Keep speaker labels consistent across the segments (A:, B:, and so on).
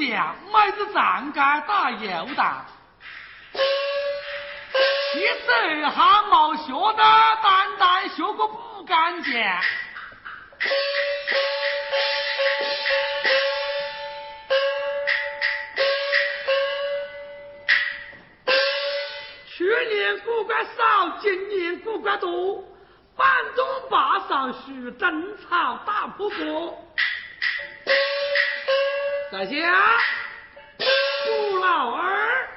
A: 小子生来是不犟，妹子站街打游荡。七十二汗毛学的，单单学个不干净。去年古怪少，今年古怪多。半中坝上树，争吵打破锅。在下朱老二，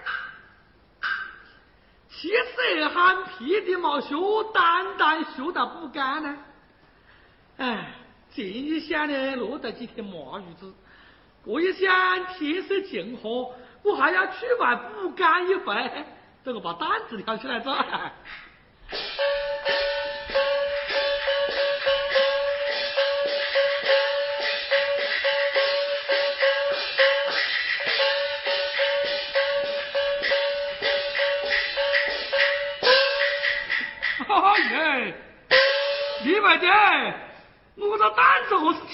A: 七十二汗屁的毛学，单单学得不干呢。哎，这一想呢，落得几天麻鱼子。过一想，天色静和，我还要去外补干一回。等我把担子挑起来走。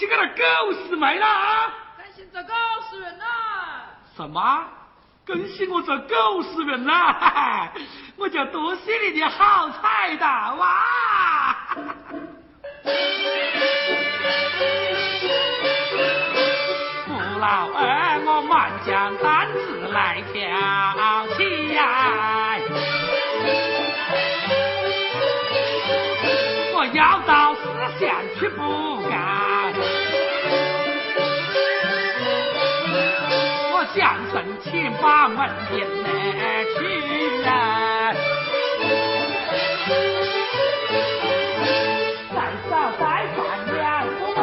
A: 子何是起个那狗屎没了啊？
B: 更新这狗屎人啦！
A: 什么？更新我这狗屎人啦？我就多谢你的好彩的哇！父老二，我满将担子来挑起呀！要到四县去不我想申请把门迎来去啊！再少再办两个门，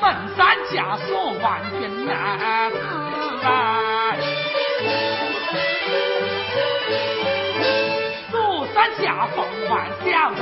A: 门山枷锁万军难自啊！下凤万小人，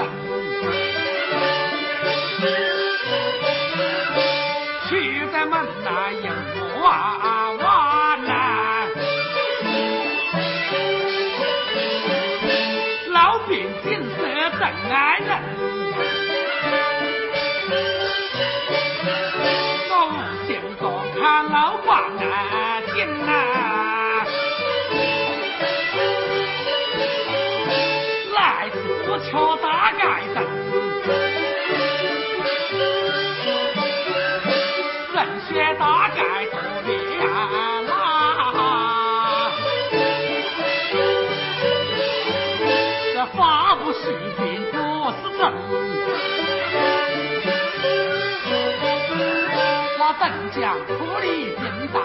A: 那邓江土里进大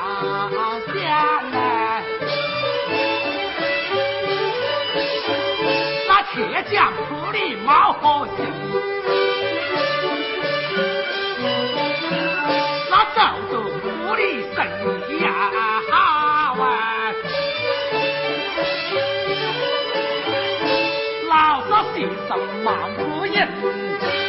A: 将来。铁匠铺里冒火星，那赵州铺里生意呀好啊，老少先生忙不赢，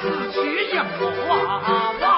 A: 此去眼眸啊。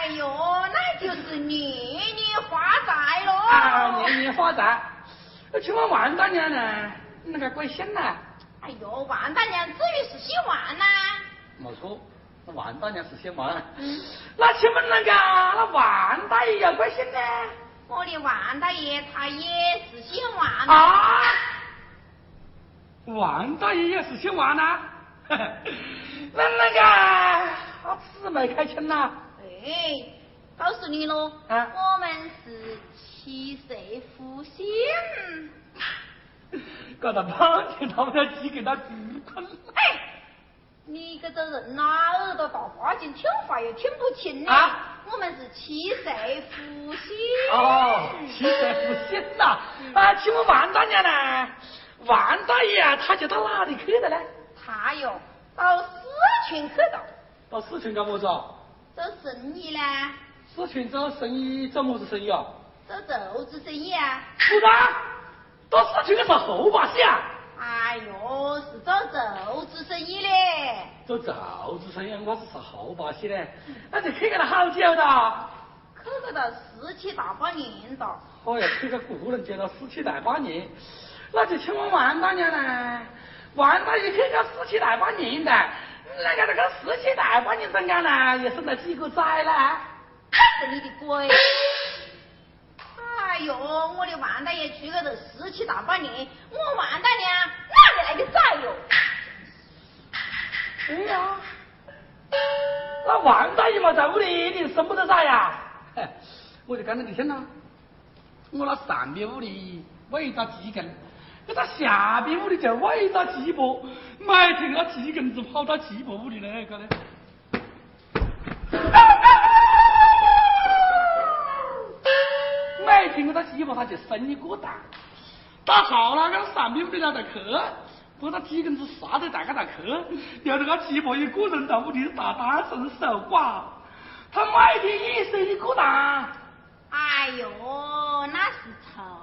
B: 哎呦，那就是年年发财喽！
A: 啊，年年发财。请问王大娘呢？那个贵姓呢？
B: 哎呦，王大娘至于是姓王呐？
A: 没错。那王大娘是姓万，那请问那个那王大爷要贵姓呢？
B: 我的王大爷他也是姓王
A: 啊！王大爷也是姓王呐？那那个他姊妹开亲呐？
B: 哎，告诉你喽，
A: 啊
B: 我们是七色福星。
A: 搞到半天，他们要鸡给他鸡困。
B: 哎，你个这人哪，耳朵大花劲，听话又听不清呢。
A: 啊
B: 我们是七色福星。
A: 哦，七色福星呐！啊，请问王大娘呢？王大爷啊，他就到哪里去的呢？
B: 他哟，到四群去了，
A: 到四川干么子啊？
B: 做生意呢，
A: 四川做生意做么子生意啊？
B: 做豆子生意啊。
A: 不然，到四川去是后把戏啊？
B: 哎呦，是做豆子生意嘞。
A: 做豆子生意，我是是后把戏嘞。那就去个了好久的。
B: 去个到十七大半年了。
A: 哎呀，去个个人接到十七大半年，那就请问王大娘呢？王大爷去个十七大半年的，那个那个四七大半年中间呢，也生了几个崽呢？
B: 是你的鬼！哎呦，我的王大爷去个这十七大半年，我王大娘哪里来的崽哟？
A: 对呀、那王大爷嘛在屋里一定生不得崽呀。嘿我就刚才你听了，我那上边屋里喂一只鸡羹，那他下边屋里就喂一只鸡婆，每天那鸡公子跑到鸡婆屋里来，搞的。每天我到鸡婆他就生一个蛋，打好了，那上边屋里来得去，把那鸡公子杀得大个大去，要那个鸡婆一个人在屋里打单身守寡，他每天也生一个蛋。
B: 哎呦，那是畜生呐、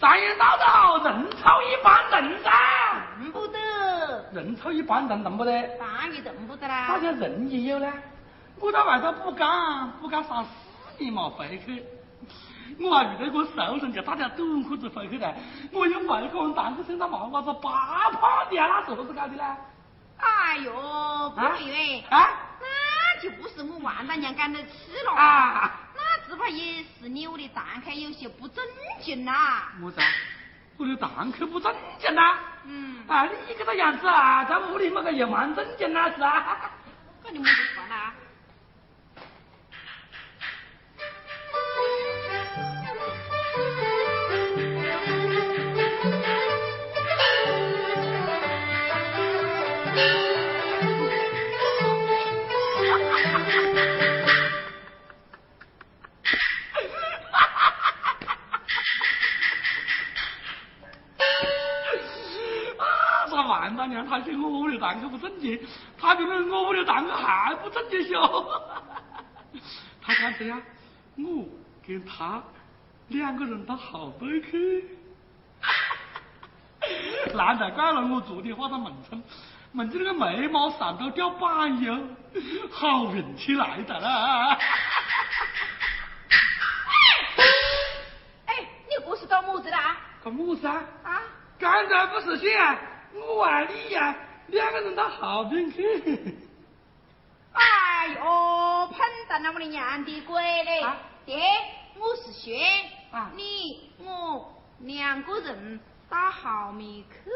A: 三言道道，人丑一般人噻。
B: 认不得，
A: 人丑一般人，认不得。
B: 当然认不得
A: 大
B: 啦。
A: 家人也有呢。我在外头不干，不干三四年嘛回去。我还遇到一个熟人，就大家短裤子回去的。我用外国蛋子身上毛娃子八胖的啊，那是何是搞的呢？
B: 哎呦，不对
A: 啊
B: 那就不是我王大娘干的事了。
A: 啊！
B: 那只怕也是你我的堂客有些不正经呐、
A: 么子啊？我的堂客不正经呐、
B: 嗯，
A: 啊！你这个样子啊，在屋里么个也蛮正经呐，是啊。
B: 那你们就算啦？
A: 我屋里蛋壳不正经，他比我屋里蛋壳还不正经些。他讲这样，我跟他两个人到后背去。难得怪了，我昨天画的门上，门子那个眉毛上头掉板油，好运气来的啦。
B: 哎，你不是搞么子的啊？
A: 干么子啊？
B: 啊？
A: 刚才不是说啊，我爱你呀、两个人到后边去。
B: 哎呦，碰到了我的娘的鬼嘞！
A: 啊
B: 爹，我是轩，
A: 啊
B: 你我两个人到后面去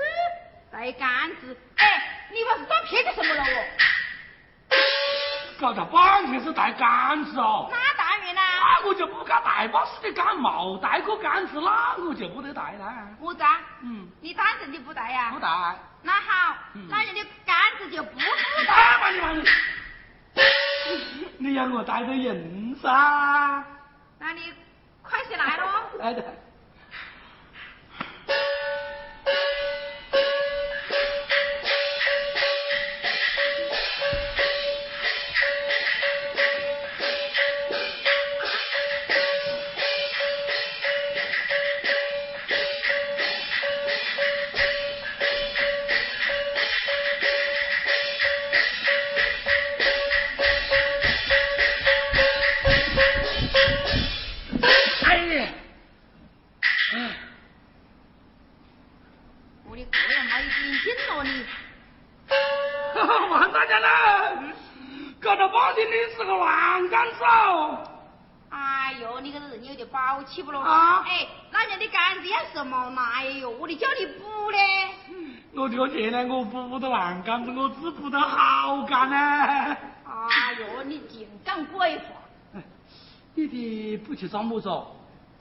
B: 带杆子。哎，你把是打屁干什么了我？
A: 搞到半天是带杆子哦。
B: 那当然啦，
A: 那我就不敢带把死的杆，冇带过杆子，那我就不得带啦。
B: 么子啊？
A: 嗯，
B: 你单身的不带呀、
A: 不带。
B: 那好，
A: 嗯
B: 那人的杆子就不不
A: 带你妈你！你要我带着人噻？
B: 那你快些来喽。
A: 来的。王大娘呢？搞到半天你是个烂杆子哦！
B: 哎呦，你个人有点宝气不咯？
A: 啊
B: 哎，那人的杆子要什么哎呦？我的叫你补嘞。
A: 我这个钱呢，我补不到烂杆子，我只补得好杆呢。
B: 哎呦，你净讲鬼话！
A: 你的不去装木着？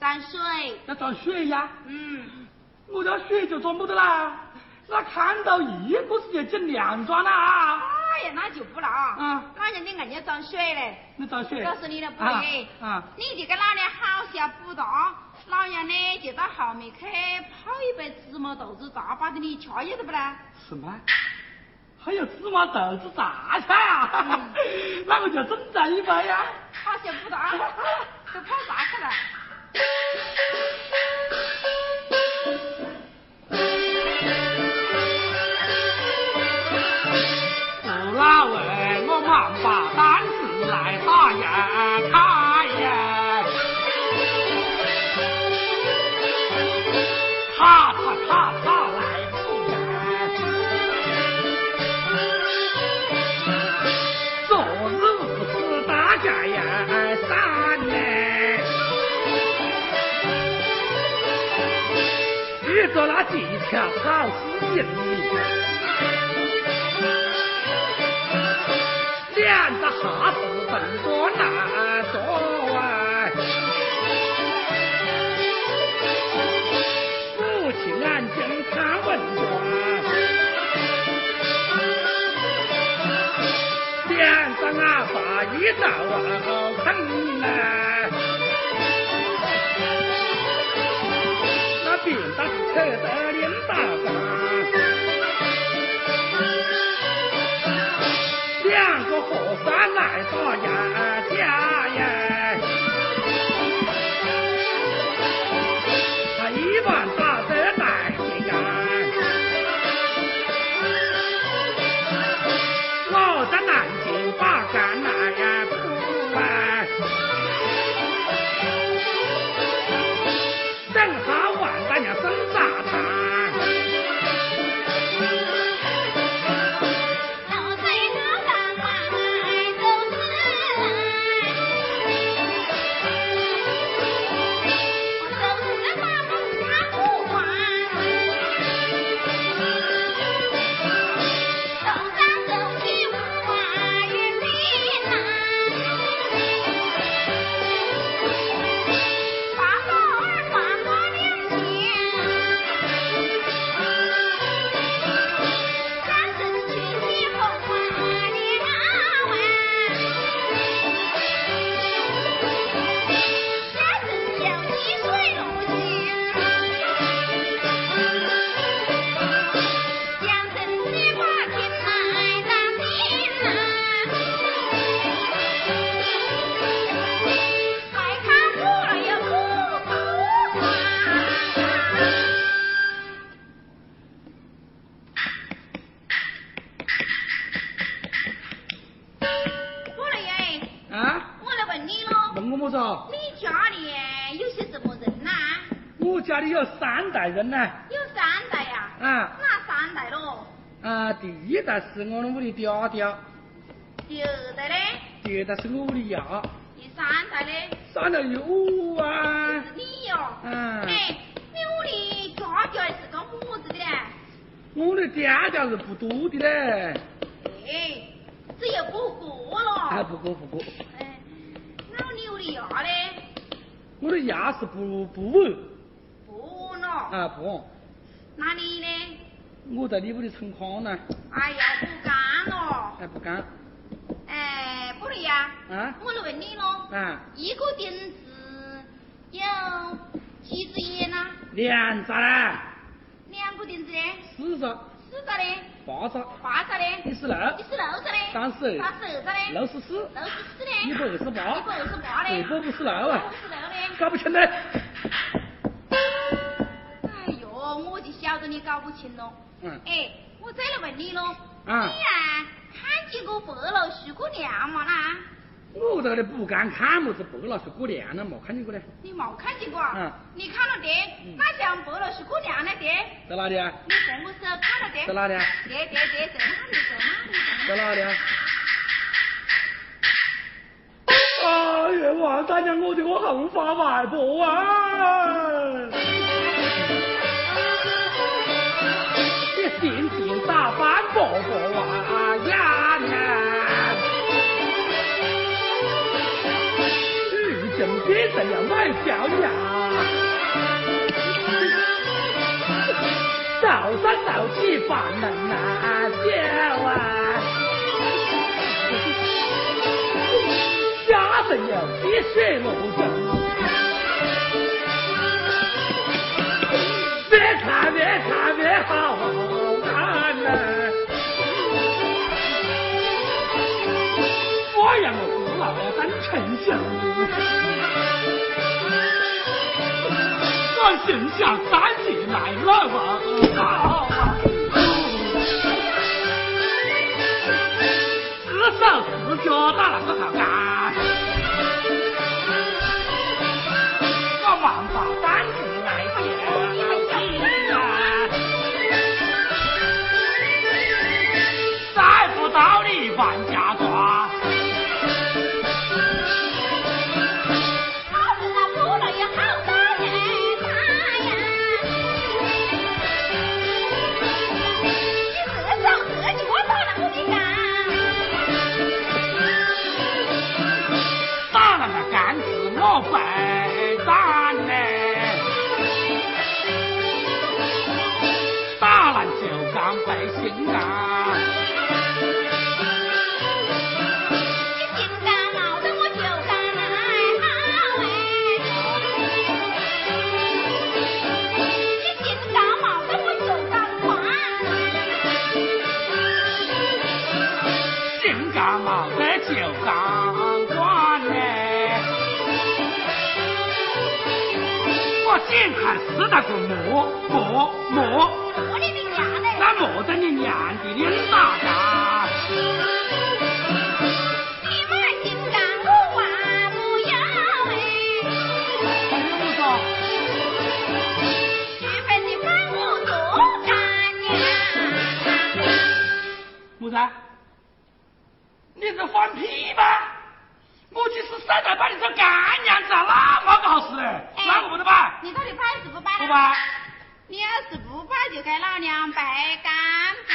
B: 装水。
A: 要装水呀？
B: 嗯。
A: 我家水就装不得啦。那看到一个是就进粮庄啦。
B: 哎呀，那就不了。
A: 啊。
B: 那人家人家装水嘞。
A: 你装水？
B: 告诉你了，不对。
A: 啊。
B: 你这个老娘好下补大，老娘呢就到后面去泡一杯芝麻豆子茶，把你吃一得不啦？
A: 什么？还有芝麻豆子炸下呀？那我就整这一杯呀。
B: 好像补大，都泡啥去了？
A: 来打呀，开呀，咔嚓咔嚓来不呀。昨日无事大家呀散呢，遇着那技巧好事情。个哈子奔过那座啊，父亲安静看文章，两个阿爸一早啊啃来，那病到扯得领导干。两个和尚来到呀家呀，人呢？
B: 有三代呀。
A: 啊。
B: 哪三代喽？
A: 啊，第一代是我们屋的爹爹。
B: 第二代呢？
A: 第二代是我屋的爷。
B: 第三代呢？
A: 三代有我啊。
B: 是你哟。
A: 嗯。
B: 哎，你屋里家教是干么子的嘞？
A: 我的爹爹是不多的嘞。
B: 哎，只有不过了。
A: 还不过不过。
B: 哎，那你屋的爷嘞？
A: 我的爷是不不问。啊不，
B: 那你呢？
A: 我在你屋里存矿呢。
B: 哎呀，不干了。
A: 哎，不干。
B: 哎，不对呀。
A: 啊。
B: 我来问你咯。
A: 啊。
B: 一个钉子有几只眼呢？
A: 两只嘞。
B: 两个钉子嘞？
A: 四只。
B: 四只嘞？
A: 八只。
B: 八只嘞？
A: 一十六。
B: 一十六只嘞？
A: 三十二。
B: 三十二只嘞？
A: 六十四。
B: 六十四嘞？
A: 一百二十八。
B: 一百二十八嘞？
A: 一百五十六啊。
B: 五十六嘞？
A: 搞不清嘞。
B: 我就晓得你搞不清喽。
A: 嗯。
B: 哎，我再来问你喽。
A: 嗯。
B: 你啊，看见过白老鼠过年嘛啦？
A: 我这里不敢看么子白老鼠过年了，没看见过嘞。
B: 你没看见过？
A: 嗯。
B: 你看了的，那像白老鼠过年了的？
A: 在哪里啊？
B: 你什么时候看了的？
A: 在哪里啊？
B: 爹爹爹，在哪里？在哪里？
A: 在哪里啊？哎呀，王大娘，我的我后花外婆啊！抱抱啊呀呀！如今别这样乱叫呀！早上早起把门呐叫啊！家得要比水龙争。我父老要当丞相，我心想三姐来了啊！四手四脚打那个好干，
B: 敏感。我
A: 眼看死那个磨磨磨，
B: 我的你娘嘞！
A: 那磨得你娘的脸大呀！
B: 你妈心肝我还不要哎，
A: 还有不说？
B: 续份的饭我做干娘。
A: 木子，你是放屁吧？我就是生来把你做干娘子啊，那么不好使嘞，那个不得办，
B: 你到底办是不摆呢？
A: 不摆。
B: 你要是不办，就该老娘掰杆子。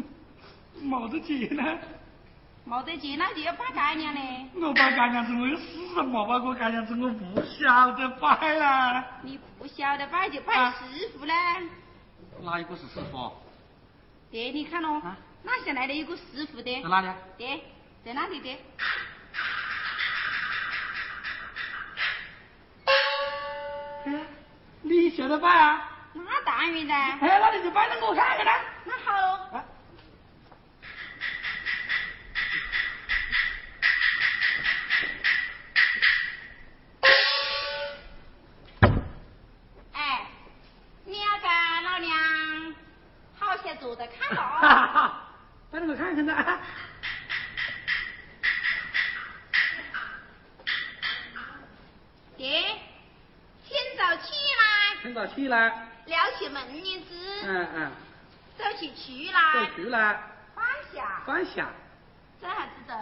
A: 没得钱呢，
B: 没得钱，那就要办干娘嘞。
A: 我办干娘子，我有死人没摆过干娘子，我不晓得办啊。
B: 你不晓得办就摆
A: 啊
B: 师傅嘞。
A: 哪一个是师傅？
B: 爹，你看咯
A: 啊，
B: 那下来的一个师傅的
A: 在。哪里啊？
B: 对，在哪里的？
A: 哎，你晓得摆啊？
B: 那当然的。
A: 哎，那你就摆给我看看呢。
B: 那好哎，你要给老娘好些坐着看
A: 哈
B: 咯。
A: 哈哈，摆给我看看噻。
B: 爹，清早起来，
A: 很早起来，
B: 撩起门帘子，
A: 嗯嗯，
B: 走起去
A: 走
B: 来，
A: 去了，
B: 放下，
A: 放下，
B: 这下子走。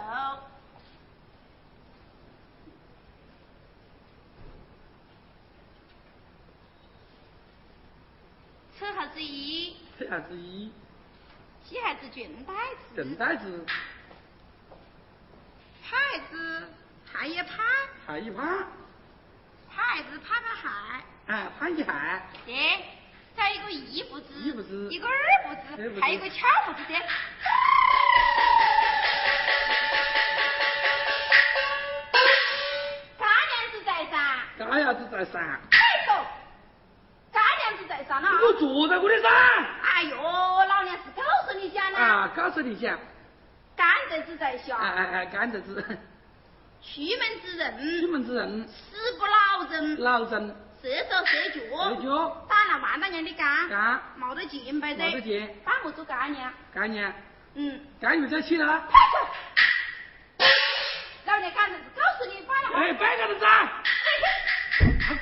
B: 扯下子衣，
A: 这下子一
B: 系孩子裙带子，
A: 卷带子，
B: 派子。还一派，
A: 还一盘，
B: 牌子拍拍鞋。
A: 哎，盘一海，
B: 对，再一个一不知，
A: 一不知
B: 一个二步子，
A: 二步子。
B: 还有一个翘步子的。干娘子在上，
A: 干伢子在上，
B: 哎呦，干娘子在上呢。
A: 我坐在我的上。
B: 哎呦，老娘是告诉你讲呢，
A: 啊，告诉你讲，
B: 干得子在下，
A: 哎哎哎，干着子，
B: 出门之人。
A: 出
B: 人，
A: 门之人，
B: 死不老人，
A: 老人。
B: 射手射脚，
A: 喝酒，
B: 打了万大娘的干，
A: 干，
B: 没得钱摆
A: 没得钱，
B: 把我做干娘，
A: 干娘，
B: 嗯。
A: 干又在起了，
B: 派出！老娘干子告诉你，把了
A: 哎，摆个子噻，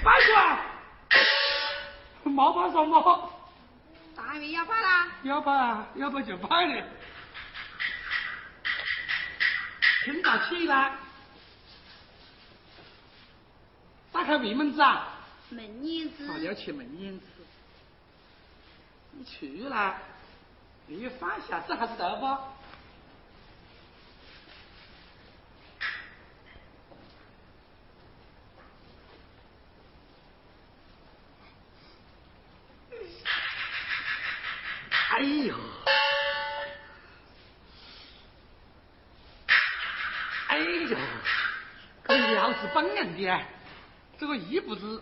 A: 摆出来，没摆什么，
B: 当然要摆啦。
A: 要摆啊，要摆就摆了。听到起来，打开门门子啊。
B: 门帘子。
A: 啊，要去门帘子。你去啦，你放下这还是得不？哎呦！哎呦！可是老子本人的。这个一不知，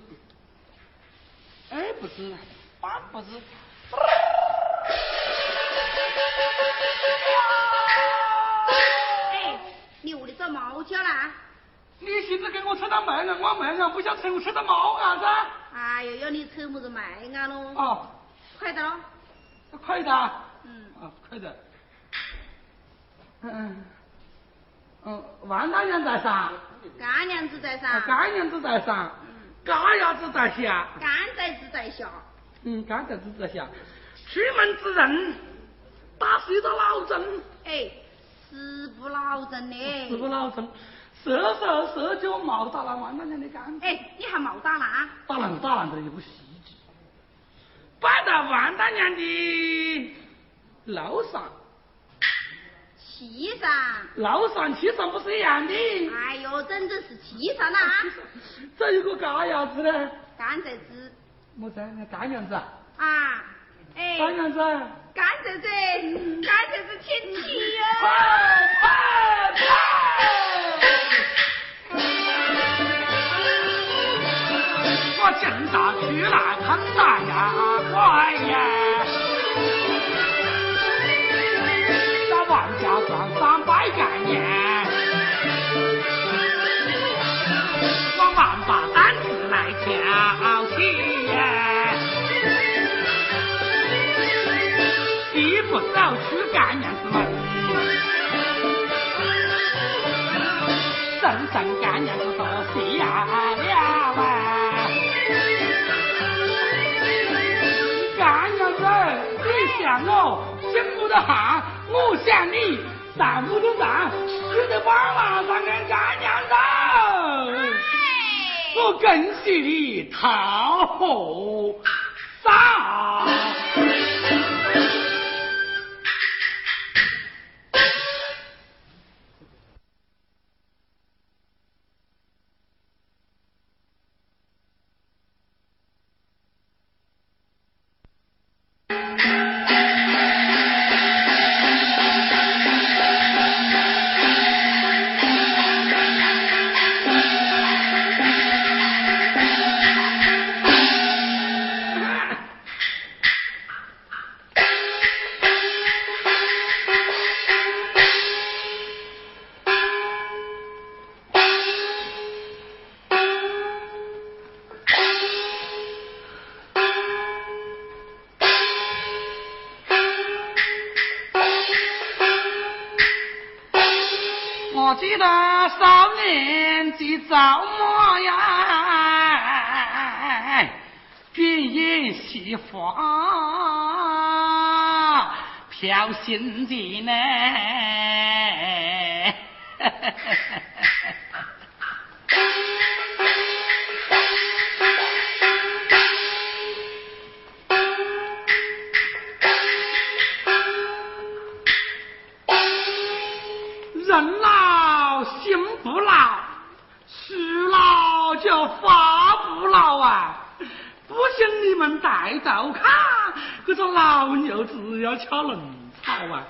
A: 二不知，三不知。
B: 哎，你屋里找猫叫啦？
A: 你寻思给我扯到卖啊，我卖啊，不想扯我扯到猫啊子？
B: 哎呦，要你扯么子卖啊喽？
A: 哦，
B: 快点喽！
A: 快的。
B: 嗯。
A: 啊，快点。嗯嗯，万大娘在上。
B: 干娘子在上。
A: 干娘子在上。
B: 嗯。
A: 嘎牙子在下。
B: 干崽子在下。
A: 嗯，干崽子在下。出门之人，打死一个老针。
B: 哎，十不老针呢？
A: 十不老针。射手射脚毛打了万大娘的杆子。
B: 哎，你还毛打啦？
A: 打烂打烂的一部戏剧，摆在万大娘的楼上。
B: 气上。
A: 老上气上不是一样的？
B: 哎呦，整整是气上啦！
A: 这有个干鸭子呢？
B: 干蔗子。
A: 么子？那干伢子？
B: 啊，哎。
A: 干伢子。
B: 干蔗子，干蔗子天气呀！
A: 快快快！我正大去来看大呀，快呀！万家庄上拜干年，我万把担子来挑起呀！一不走去干娘子门，真正干娘子说谢了啊！干娘子，你想我心不得汗，我想你上不的站，睡得晚晚上跟干娘走，我恭喜你桃花上。心的呢。人老心不老，树老就发不老啊！不信你们带头看，这个老牛子要吃嫩草啊！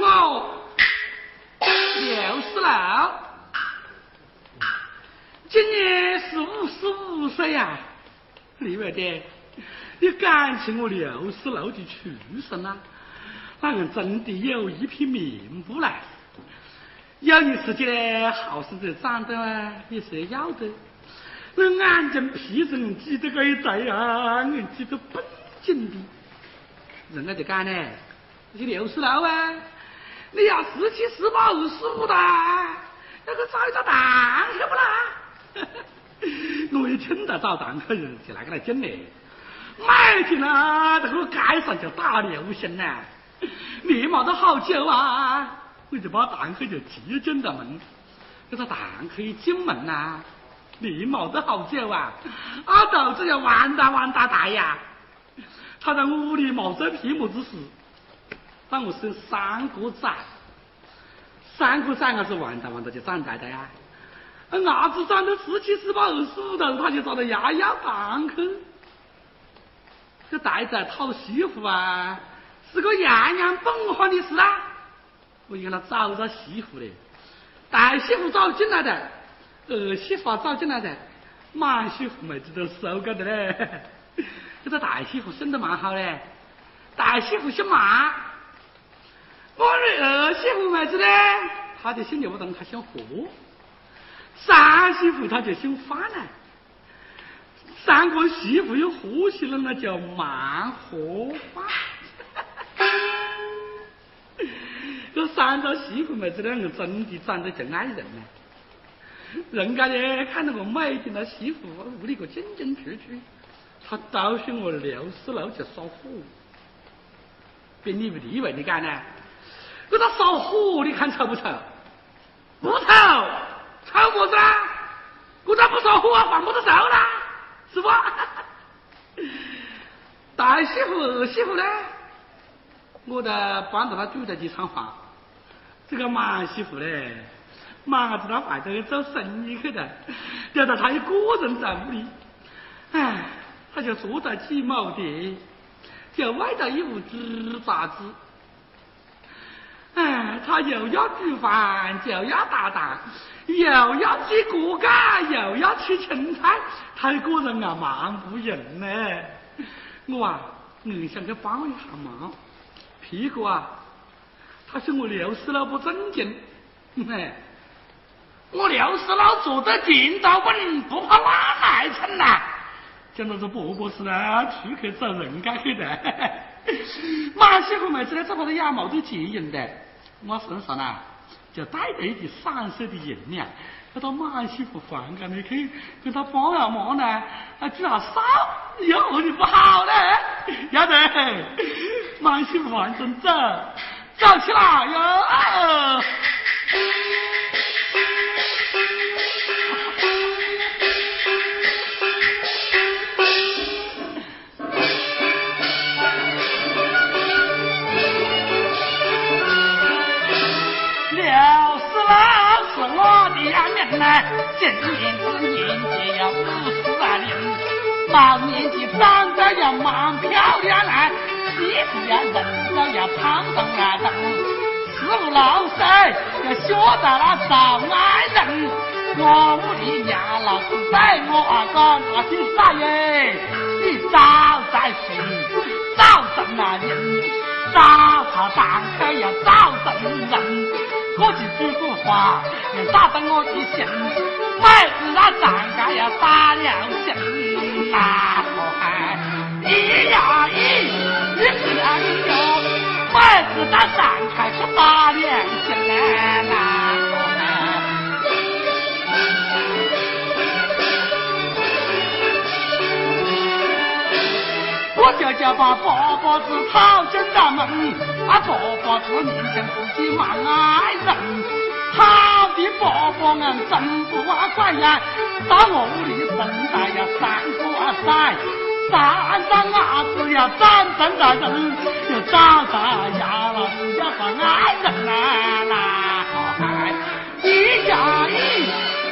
A: 我六十六，今年是五十五岁呀、李外爹，你感情我六十六的出生了？那人真的有一匹命不来。有你自己的好生子长得啊，也是要的。那眼睛皮子，你记得个一在啊，人记得本紧的。人家就讲呢，你六十六啊，你要十七、十八、二十五的，要去找一找档去不啦？我一听到找档口人就来个来整嘞，买进了这个街上就打流星呐。你冇得好酒啊！我就把蛋壳就提进了门，这个档口一进门呐、你冇得好酒啊！阿豆子要完蛋完蛋大呀！他在屋里冇这屁么子事，让我生三个崽，三个崽我是完蛋完蛋就长大的呀！伢子长到十七、十八、二十五头，他就找到丫丫档口，这带着讨媳妇啊！是个样样本行的事啊！我就跟他找着媳妇嘞。大媳妇找进来的，二媳妇找进来的，满媳妇妹子都收够的嘞。这个大媳妇生得蛮好嘞，大媳妇姓马。我的二媳妇妹子呢，她就姓刘东，她姓胡。三媳妇她就姓范呢。三个媳妇有呼吸了，那叫慢活法。这三个媳妇妹子两个真的长得就爱人呢。人家呢看到我美的那媳妇，屋里个进进出出，他都是我刘四楼去烧火。别你不地位你干呢？给他烧火，你看丑不丑？不丑，丑么子啦？我咋不烧火啊？换么子烧啦？是不？大媳妇、二媳妇呢？我在帮着他煮了几餐饭。这个马媳妇嘞，忙着他外头去做生意去的，留到他一个人在屋里。哎，他就坐在几亩地，就歪着一屋子杂子。哎，他又要煮饭，就要打蛋。又要挤锅盖，又要切青菜，他一个人啊忙不赢呢。我啊硬想去帮一下忙，屁股啊，他说我刘四老不正经，嘿，我刘四老坐得近道稳，不怕拉害成呐。讲到这伯伯是呢，出去找人家去的。马媳妇妹子呢，这把的鸭毛都结银的，我身上呢。就带着一点散色的银两，要到马媳妇房间里去跟他帮下忙呢，啊，至少烧有的不好嘞，要得，马媳妇完成走，走起来哟。今年子年纪要五十来年，毛年纪长得要蛮漂亮来，媳妇呀人都要胖动啊动，四五六岁要学到了找爱人。我屋里娘老子对我啊讲，那是啥耶？你早在睡，早生那人，早茶蛋开要早生人。我去煮个饭，要打得我的心，妹子那站街要打了心，大河海，咿呀咿，咿呀咿哟，妹子那我就叫把伯伯子讨进咱门，啊伯伯子面前自己蛮爱人，好的伯伯俺真不管呀，到我屋里生带呀三个崽，三张伢子呀长正在人，又长大呀了要当爱人啦啦，一加一，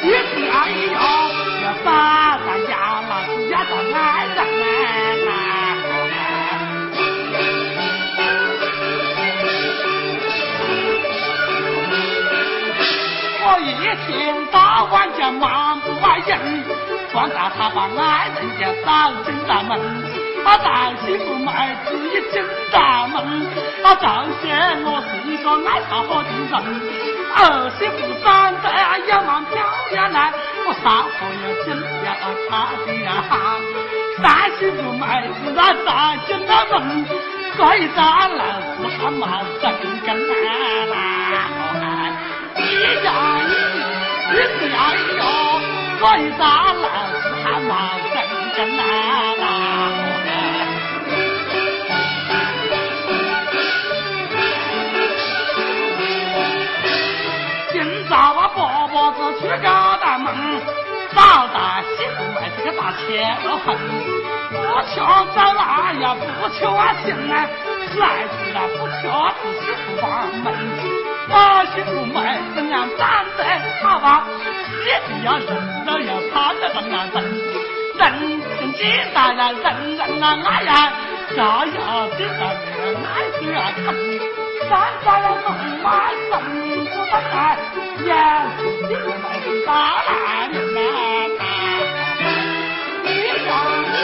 A: 一加一哟，要长大呀了要当爱人啦天到晚就忙不完人，光到他把爱人家找进大门，他大媳妇妹子一进大门，他就嫌我是一个爱撒火的人，儿媳妇长得也蛮漂亮来，我烧火要紧呀他的呀，三媳妇妹子啊找进了门，所以咱老是还蛮生根啦。一呀一，一是呀一哟，我一打老子还忙真真啦啦。今早我，伯伯子去高大门，找大媳妇妹子给他结了婚，不求找那呀，不求啊行啊，来子啊不求是媳妇房门。我媳妇妹子娘长得好吧，也不要人都要穿得那么正，人人见到人人啊爱呀，家呀见到人爱是啊疼。山下有龙马神不在看，也是心怀大难呐。你想你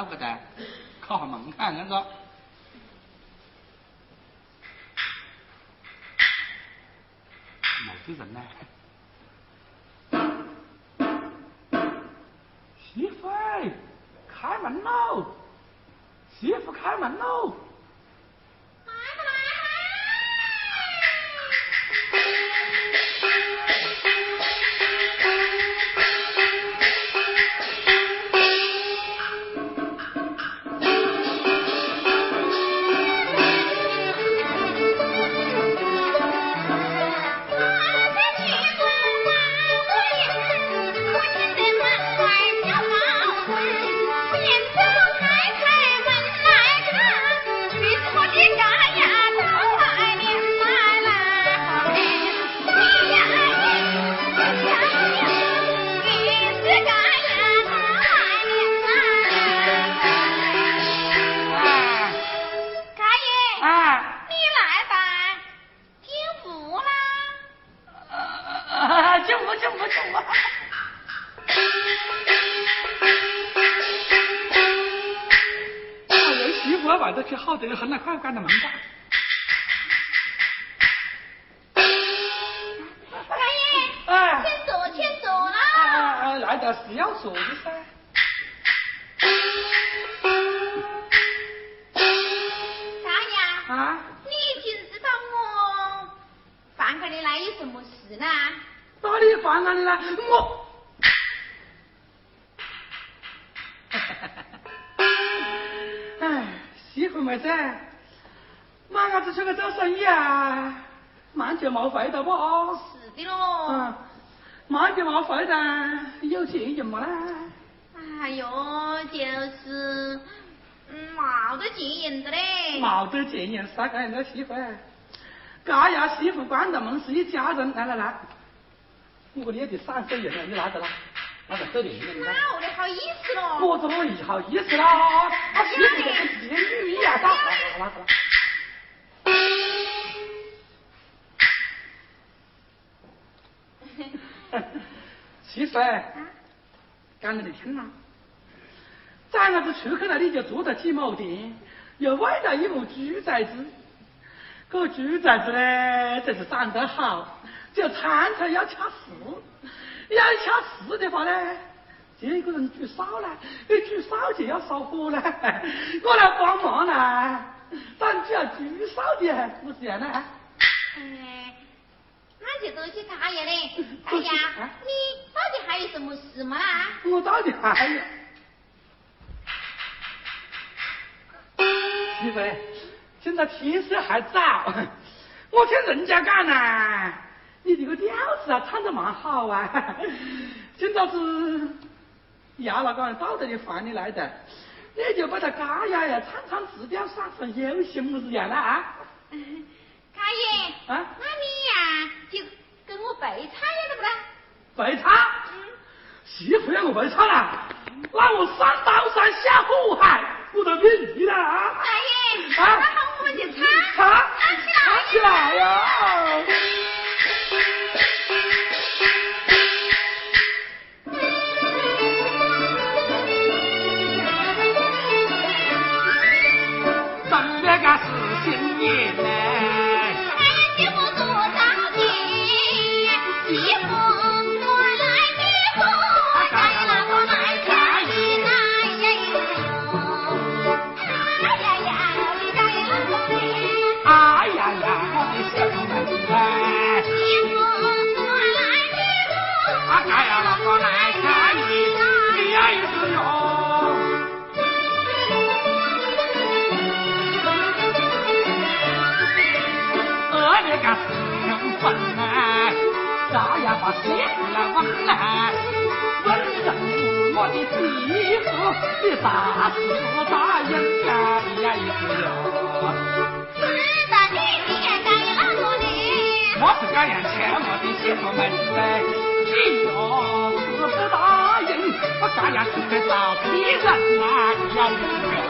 A: 不得，靠门看那个。没人呢。媳妇，开门喽！媳妇，开门喽！啥个人家媳妇？家呀，媳妇关大门是一家人。来来来，我给你的三十元了，你拿着啦，拿着这里面。
B: 那我的好意思喽。
A: 我怎么好意思啦？他媳妇跟妓女一样大。来来来来。媳妇，赶着你听啊。咱儿子出去了，你就做得起毛店。又买了一亩猪崽子，个猪崽子呢，真是长得好，就餐餐要掐死，要掐死的话呢，这个人煮烧呢，你煮烧就要烧火呢，我来帮忙呢，咱就要煮烧的，不是这样
B: 那就多谢大爷嘞，大爷，你到底还有什么事吗？
A: 我到底还有。媳妇，现在天色还早，我听人家讲呐，你这个调子啊唱得蛮好啊。今早是要那个到这里换你来的，你就把他嘎呀呀唱唱字调，上上有行么子样了啊？
B: 大爷，
A: 啊，
B: 那你呀就跟我背唱呀，对不
A: 对？背唱？媳妇要我背唱啊？那我上刀山下火海。我都愿意了啊！
B: 大爷，那好，我们就唱，
A: 唱，
B: 唱
A: 起来呀！把媳妇来问来，问人是我的媳妇，你啥时候答应呀？呀一个哟。
B: 是的，你也答应了我的。
A: 我是这样劝我的媳妇们的。今朝是不答应，我家呀去给找别人来呀！
B: 哦，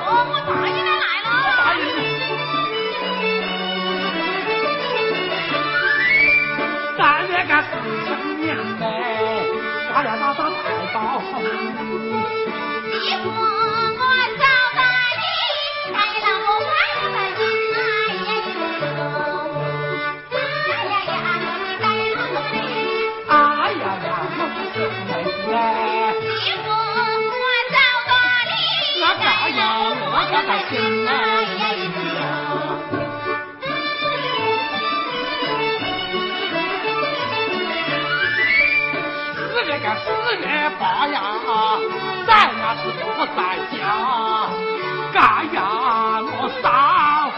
A: 四月八呀，咱那是不在家。干呀，我三虎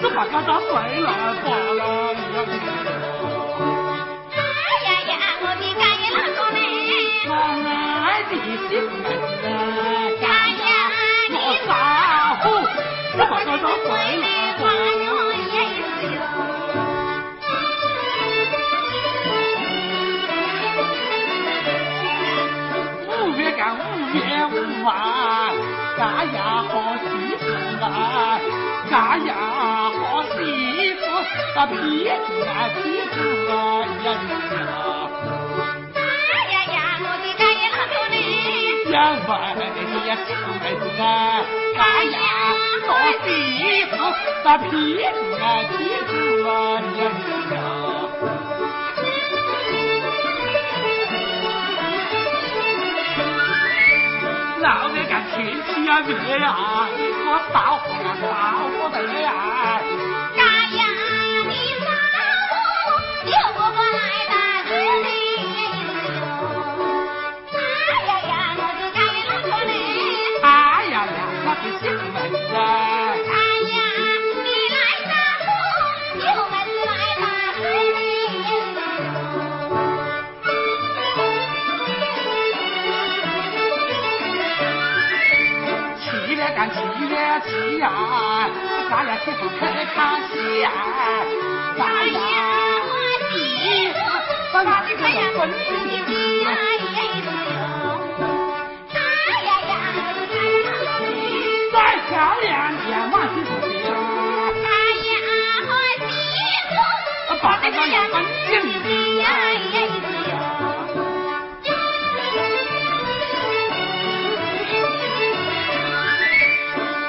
A: 是把个他睡了挂了。
B: 哎呀呀，我的干呀哪个嘞？
A: 我罢了。五月五啊，家呀好媳妇啊，家呀好媳妇，啊皮子啊皮子啊呀
B: 呀呀，我的家呀老头嘞，
A: 呀喂呀媳妇妹子啊，家呀好媳妇，那皮子啊皮子啊呀。天气呀热呀，我烧火呀烧不得呀。
B: 干
A: 七月七呀，咱俩媳妇去看戏呀。
B: 咱呀，我媳妇，我的个呀，分的比呀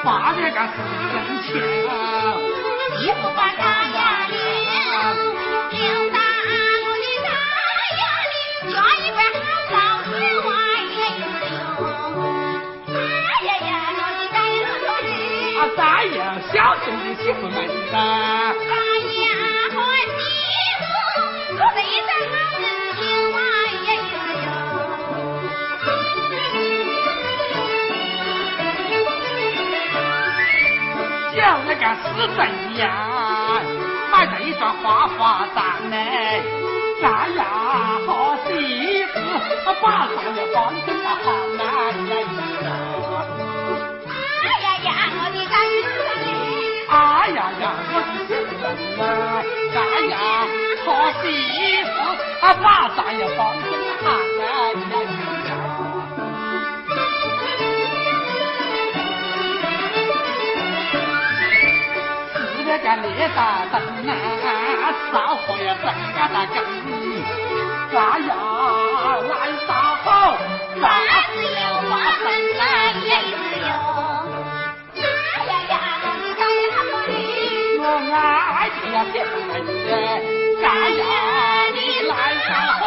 A: 八月个四挣钱，
B: 媳妇把家
A: 个死贼呀，买了一双花花蛋嘞，咱呀好媳妇，把上也放心的好男人
B: 呀。哎呀呀，我的干女
A: 哎呀呀，我的媳妇儿，咱呀好媳妇，把上也放心的好男人。家你的灯啊烧火呀，自家的羹，咱要来烧好。瓜子油、花生米、椰子油，呀呀，的。我爱吃这些，来烧好。